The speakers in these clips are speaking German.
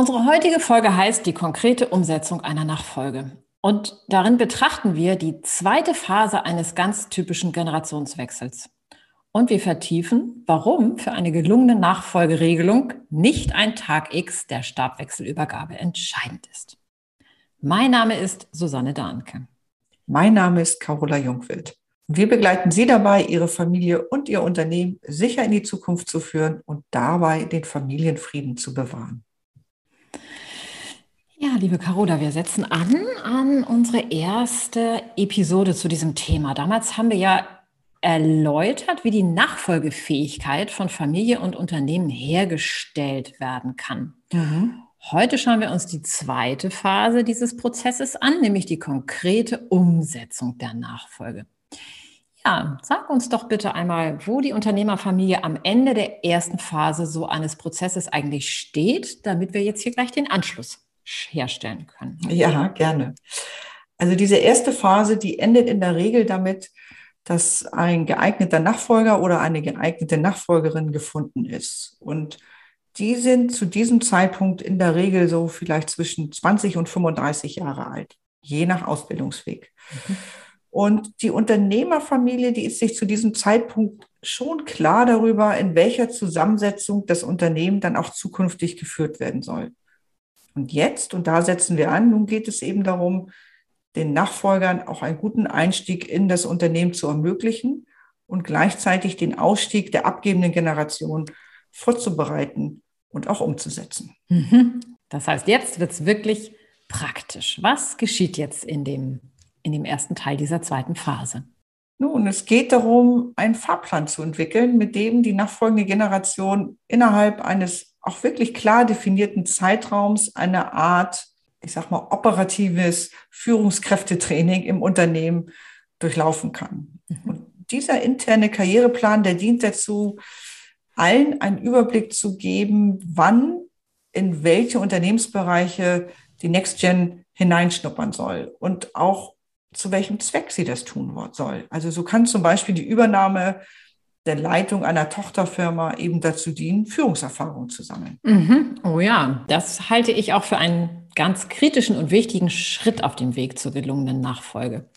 Unsere heutige Folge heißt die konkrete Umsetzung einer Nachfolge. Und darin betrachten wir die zweite Phase eines ganz typischen Generationswechsels. Und wir vertiefen, warum für eine gelungene Nachfolgeregelung nicht ein Tag X der Stabwechselübergabe entscheidend ist. Mein Name ist Susanne Dahnke. Mein Name ist Carola Jungwild. Wir begleiten Sie dabei, Ihre Familie und Ihr Unternehmen sicher in die Zukunft zu führen und dabei den Familienfrieden zu bewahren. Ja, liebe Carola, wir setzen an an unsere erste Episode zu diesem Thema. Damals haben wir ja erläutert, wie die Nachfolgefähigkeit von Familie und Unternehmen hergestellt werden kann. Mhm. Heute schauen wir uns die zweite Phase dieses Prozesses an, nämlich die konkrete Umsetzung der Nachfolge. Ja, sag uns doch bitte einmal, wo die Unternehmerfamilie am Ende der ersten Phase so eines Prozesses eigentlich steht, damit wir jetzt hier gleich den Anschluss herstellen können. Ja, gerne. Also diese erste Phase, die endet in der Regel damit, dass ein geeigneter Nachfolger oder eine geeignete Nachfolgerin gefunden ist. Und die sind zu diesem Zeitpunkt in der Regel so vielleicht zwischen 20 und 35 Jahre alt, je nach Ausbildungsweg. Mhm. Und die Unternehmerfamilie, die ist sich zu diesem Zeitpunkt schon klar darüber, in welcher Zusammensetzung das Unternehmen dann auch zukünftig geführt werden soll. Und jetzt, und da setzen wir an, nun geht es eben darum, den Nachfolgern auch einen guten Einstieg in das Unternehmen zu ermöglichen und gleichzeitig den Ausstieg der abgebenden Generation vorzubereiten und auch umzusetzen. Mhm. Das heißt, jetzt wird es wirklich praktisch. Was geschieht jetzt in dem, in dem ersten Teil dieser zweiten Phase? Nun, es geht darum, einen Fahrplan zu entwickeln, mit dem die nachfolgende Generation innerhalb eines auch wirklich klar definierten Zeitraums eine Art, ich sag mal, operatives Führungskräftetraining im Unternehmen durchlaufen kann. Mhm. Und dieser interne Karriereplan, der dient dazu, allen einen Überblick zu geben, wann in welche Unternehmensbereiche die Next Gen hineinschnuppern soll und auch zu welchem Zweck sie das tun soll. Also so kann zum Beispiel die Übernahme der Leitung einer Tochterfirma eben dazu dienen, Führungserfahrung zu sammeln. Mhm. Oh ja, das halte ich auch für einen ganz kritischen und wichtigen Schritt auf dem Weg zur gelungenen Nachfolge.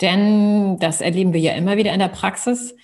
Denn das erleben wir ja immer wieder in der Praxis.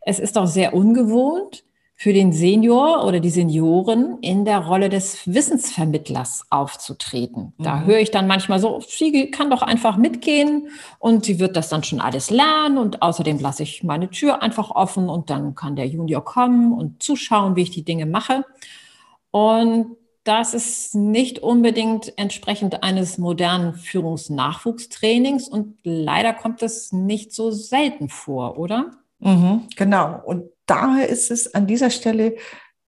Es ist auch sehr ungewohnt, für den Senior oder die Senioren in der Rolle des Wissensvermittlers aufzutreten. Da mhm. höre ich dann manchmal so, sie kann doch einfach mitgehen und sie wird das dann schon alles lernen und außerdem lasse ich meine Tür einfach offen und dann kann der Junior kommen und zuschauen, wie ich die Dinge mache. Und das ist nicht unbedingt entsprechend eines modernen Führungsnachwuchstrainings und leider kommt es nicht so selten vor, oder? Mhm, genau. Und daher ist es an dieser Stelle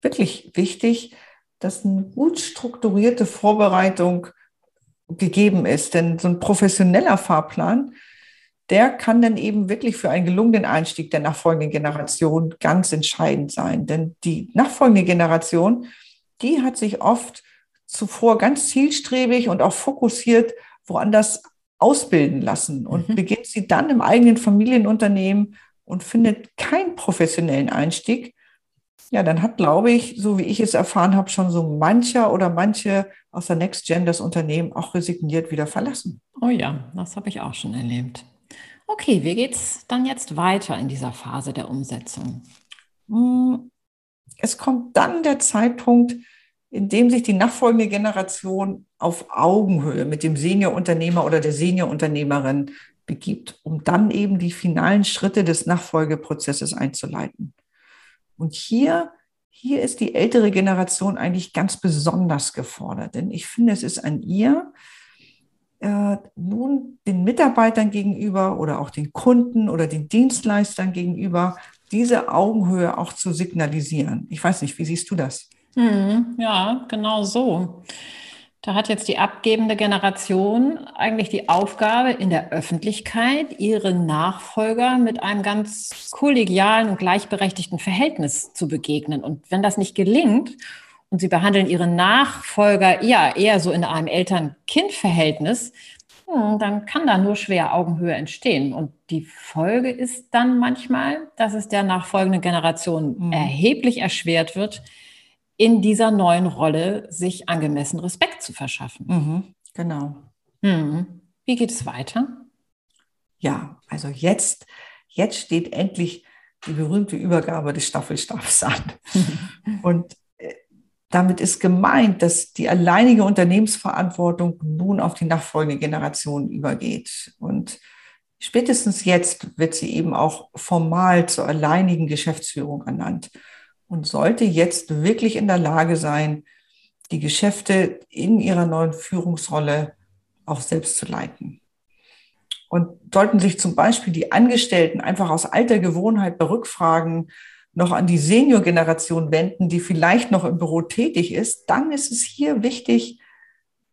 wirklich wichtig, dass eine gut strukturierte Vorbereitung gegeben ist. Denn so ein professioneller Fahrplan, der kann dann eben wirklich für einen gelungenen Einstieg der nachfolgenden Generation ganz entscheidend sein. Denn die nachfolgende Generation, die hat sich oft zuvor ganz zielstrebig und auch fokussiert woanders ausbilden lassen und mhm. beginnt sie dann im eigenen Familienunternehmen und findet keinen professionellen Einstieg, ja, dann hat, glaube ich, so wie ich es erfahren habe, schon so mancher oder manche aus der Next Gen das Unternehmen auch resigniert wieder verlassen. Oh ja, das habe ich auch schon erlebt. Okay, wie geht es dann jetzt weiter in dieser Phase der Umsetzung? Hm, es kommt dann der Zeitpunkt, in dem sich die nachfolgende Generation auf Augenhöhe mit dem Seniorunternehmer oder der Seniorunternehmerin begibt, um dann eben die finalen Schritte des Nachfolgeprozesses einzuleiten. Und hier, hier ist die ältere Generation eigentlich ganz besonders gefordert, denn ich finde, es ist an ihr, äh, nun den Mitarbeitern gegenüber oder auch den Kunden oder den Dienstleistern gegenüber diese Augenhöhe auch zu signalisieren. Ich weiß nicht, wie siehst du das? Hm, ja, genau so. Da hat jetzt die abgebende Generation eigentlich die Aufgabe, in der Öffentlichkeit ihre Nachfolger mit einem ganz kollegialen und gleichberechtigten Verhältnis zu begegnen. Und wenn das nicht gelingt und sie behandeln ihre Nachfolger ja eher so in einem Eltern-Kind-Verhältnis, hm, dann kann da nur schwer Augenhöhe entstehen. Und die Folge ist dann manchmal, dass es der nachfolgenden Generation mhm. erheblich erschwert wird, in dieser neuen Rolle sich angemessen Respekt zu verschaffen. Mhm, genau. Mhm. Wie geht es weiter? Ja, also jetzt, jetzt steht endlich die berühmte Übergabe des Staffelstabs an. Und äh, damit ist gemeint, dass die alleinige Unternehmensverantwortung nun auf die nachfolgende Generation übergeht. Und spätestens jetzt wird sie eben auch formal zur alleinigen Geschäftsführung ernannt und sollte jetzt wirklich in der Lage sein, die Geschäfte in ihrer neuen Führungsrolle auch selbst zu leiten. Und sollten sich zum Beispiel die Angestellten einfach aus alter Gewohnheit bei Rückfragen noch an die Senior-Generation wenden, die vielleicht noch im Büro tätig ist, dann ist es hier wichtig,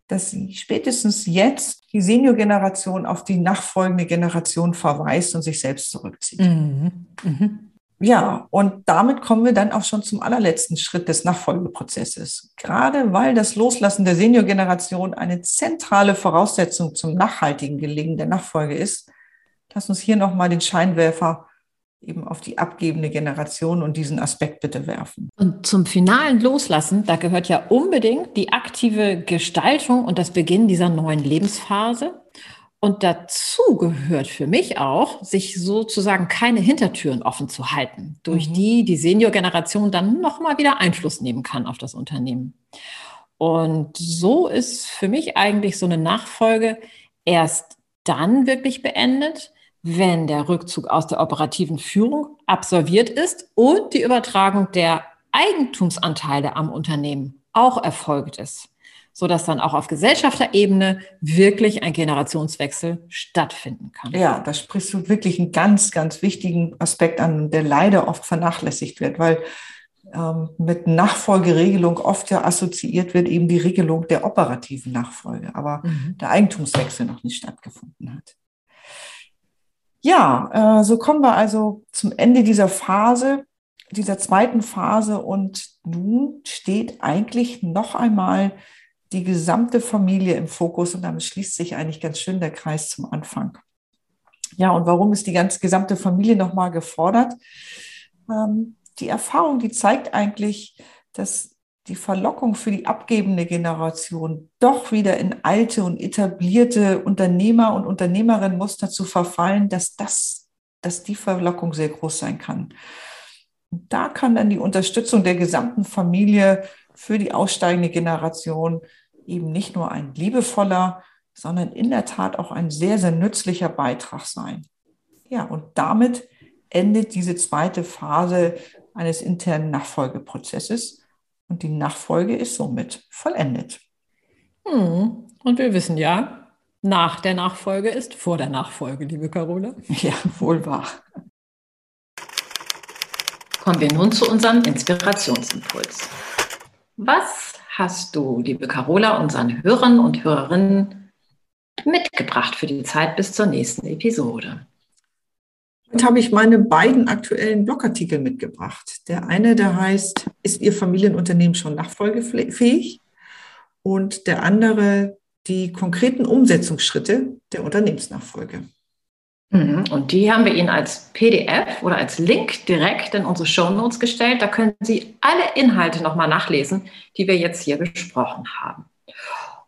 dass sie spätestens jetzt die Senior-Generation auf die nachfolgende Generation verweist und sich selbst zurückzieht. Mhm. Mhm. Ja, und damit kommen wir dann auch schon zum allerletzten Schritt des Nachfolgeprozesses. Gerade weil das Loslassen der Seniorgeneration eine zentrale Voraussetzung zum nachhaltigen Gelingen der Nachfolge ist, lass uns hier nochmal den Scheinwerfer eben auf die abgebende Generation und diesen Aspekt bitte werfen. Und zum finalen Loslassen, da gehört ja unbedingt die aktive Gestaltung und das Beginn dieser neuen Lebensphase. Und dazu gehört für mich auch, sich sozusagen keine Hintertüren offen zu halten, durch mhm. die die Senior-Generation dann nochmal wieder Einfluss nehmen kann auf das Unternehmen. Und so ist für mich eigentlich so eine Nachfolge erst dann wirklich beendet, wenn der Rückzug aus der operativen Führung absolviert ist und die Übertragung der Eigentumsanteile am Unternehmen auch erfolgt ist so dass dann auch auf Gesellschafterebene wirklich ein Generationswechsel stattfinden kann. Ja, da sprichst du wirklich einen ganz, ganz wichtigen Aspekt an, der leider oft vernachlässigt wird, weil ähm, mit Nachfolgeregelung oft ja assoziiert wird eben die Regelung der operativen Nachfolge, aber mhm. der Eigentumswechsel noch nicht stattgefunden hat. Ja, äh, so kommen wir also zum Ende dieser Phase, dieser zweiten Phase und nun steht eigentlich noch einmal die gesamte Familie im Fokus und damit schließt sich eigentlich ganz schön der Kreis zum Anfang. Ja, und warum ist die ganze gesamte Familie nochmal gefordert? Ähm, die Erfahrung, die zeigt eigentlich, dass die Verlockung für die abgebende Generation doch wieder in alte und etablierte Unternehmer und Unternehmerinnenmuster zu verfallen, dass das, dass die Verlockung sehr groß sein kann. Und da kann dann die Unterstützung der gesamten Familie für die aussteigende Generation eben nicht nur ein liebevoller, sondern in der Tat auch ein sehr, sehr nützlicher Beitrag sein. Ja, und damit endet diese zweite Phase eines internen Nachfolgeprozesses und die Nachfolge ist somit vollendet. Hm. Und wir wissen ja, nach der Nachfolge ist vor der Nachfolge, liebe Carola. Ja, wohl wahr. Kommen wir nun zu unserem Inspirationsimpuls. Was hast du, liebe Carola, unseren Hörern und Hörerinnen mitgebracht für die Zeit bis zur nächsten Episode? Heute habe ich meine beiden aktuellen Blogartikel mitgebracht. Der eine, der heißt, ist Ihr Familienunternehmen schon nachfolgefähig? Und der andere, die konkreten Umsetzungsschritte der Unternehmensnachfolge. Mhm. Und die haben wir Ihnen als PDF oder als Link direkt in unsere Show Notes gestellt. Da können Sie alle Inhalte nochmal nachlesen, die wir jetzt hier besprochen haben.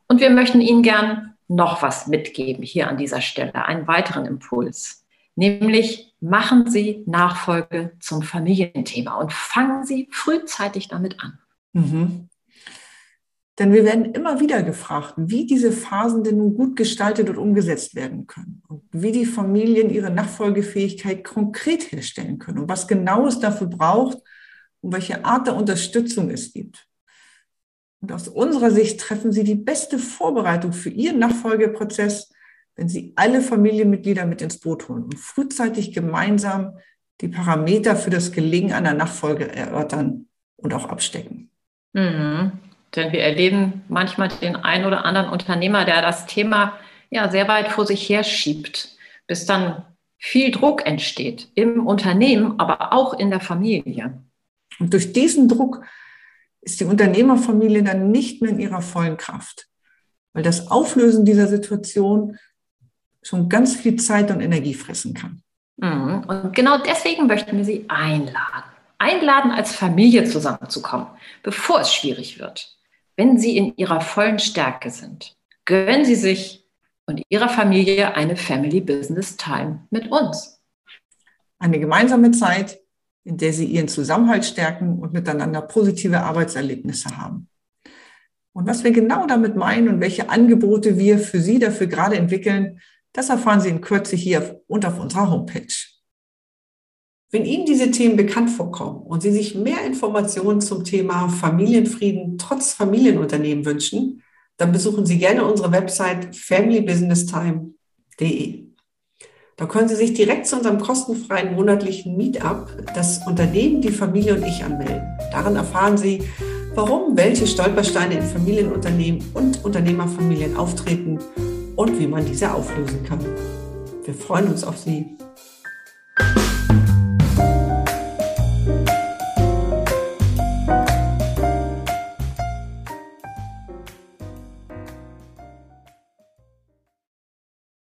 Und wir möchten Ihnen gern noch was mitgeben hier an dieser Stelle, einen weiteren Impuls. Nämlich machen Sie Nachfolge zum Familienthema und fangen Sie frühzeitig damit an. Mhm. Denn wir werden immer wieder gefragt, wie diese Phasen denn nun gut gestaltet und umgesetzt werden können und wie die Familien ihre Nachfolgefähigkeit konkret herstellen können und was genau es dafür braucht und welche Art der Unterstützung es gibt. Und aus unserer Sicht treffen Sie die beste Vorbereitung für Ihren Nachfolgeprozess, wenn Sie alle Familienmitglieder mit ins Boot holen und frühzeitig gemeinsam die Parameter für das Gelingen einer Nachfolge erörtern und auch abstecken. Mhm. Denn wir erleben manchmal den einen oder anderen Unternehmer, der das Thema ja sehr weit vor sich her schiebt, bis dann viel Druck entsteht im Unternehmen, aber auch in der Familie. Und durch diesen Druck ist die Unternehmerfamilie dann nicht mehr in ihrer vollen Kraft, weil das Auflösen dieser Situation schon ganz viel Zeit und Energie fressen kann. Mhm. Und genau deswegen möchten wir Sie einladen. Einladen, als Familie zusammenzukommen, bevor es schwierig wird. Wenn Sie in Ihrer vollen Stärke sind, gönnen Sie sich und Ihrer Familie eine Family Business Time mit uns. Eine gemeinsame Zeit, in der Sie Ihren Zusammenhalt stärken und miteinander positive Arbeitserlebnisse haben. Und was wir genau damit meinen und welche Angebote wir für Sie dafür gerade entwickeln, das erfahren Sie in Kürze hier und auf unserer Homepage. Wenn Ihnen diese Themen bekannt vorkommen und Sie sich mehr Informationen zum Thema Familienfrieden trotz Familienunternehmen wünschen, dann besuchen Sie gerne unsere Website familybusinesstime.de. Da können Sie sich direkt zu unserem kostenfreien monatlichen Meetup, das Unternehmen, die Familie und ich anmelden. Darin erfahren Sie, warum welche Stolpersteine in Familienunternehmen und Unternehmerfamilien auftreten und wie man diese auflösen kann. Wir freuen uns auf Sie.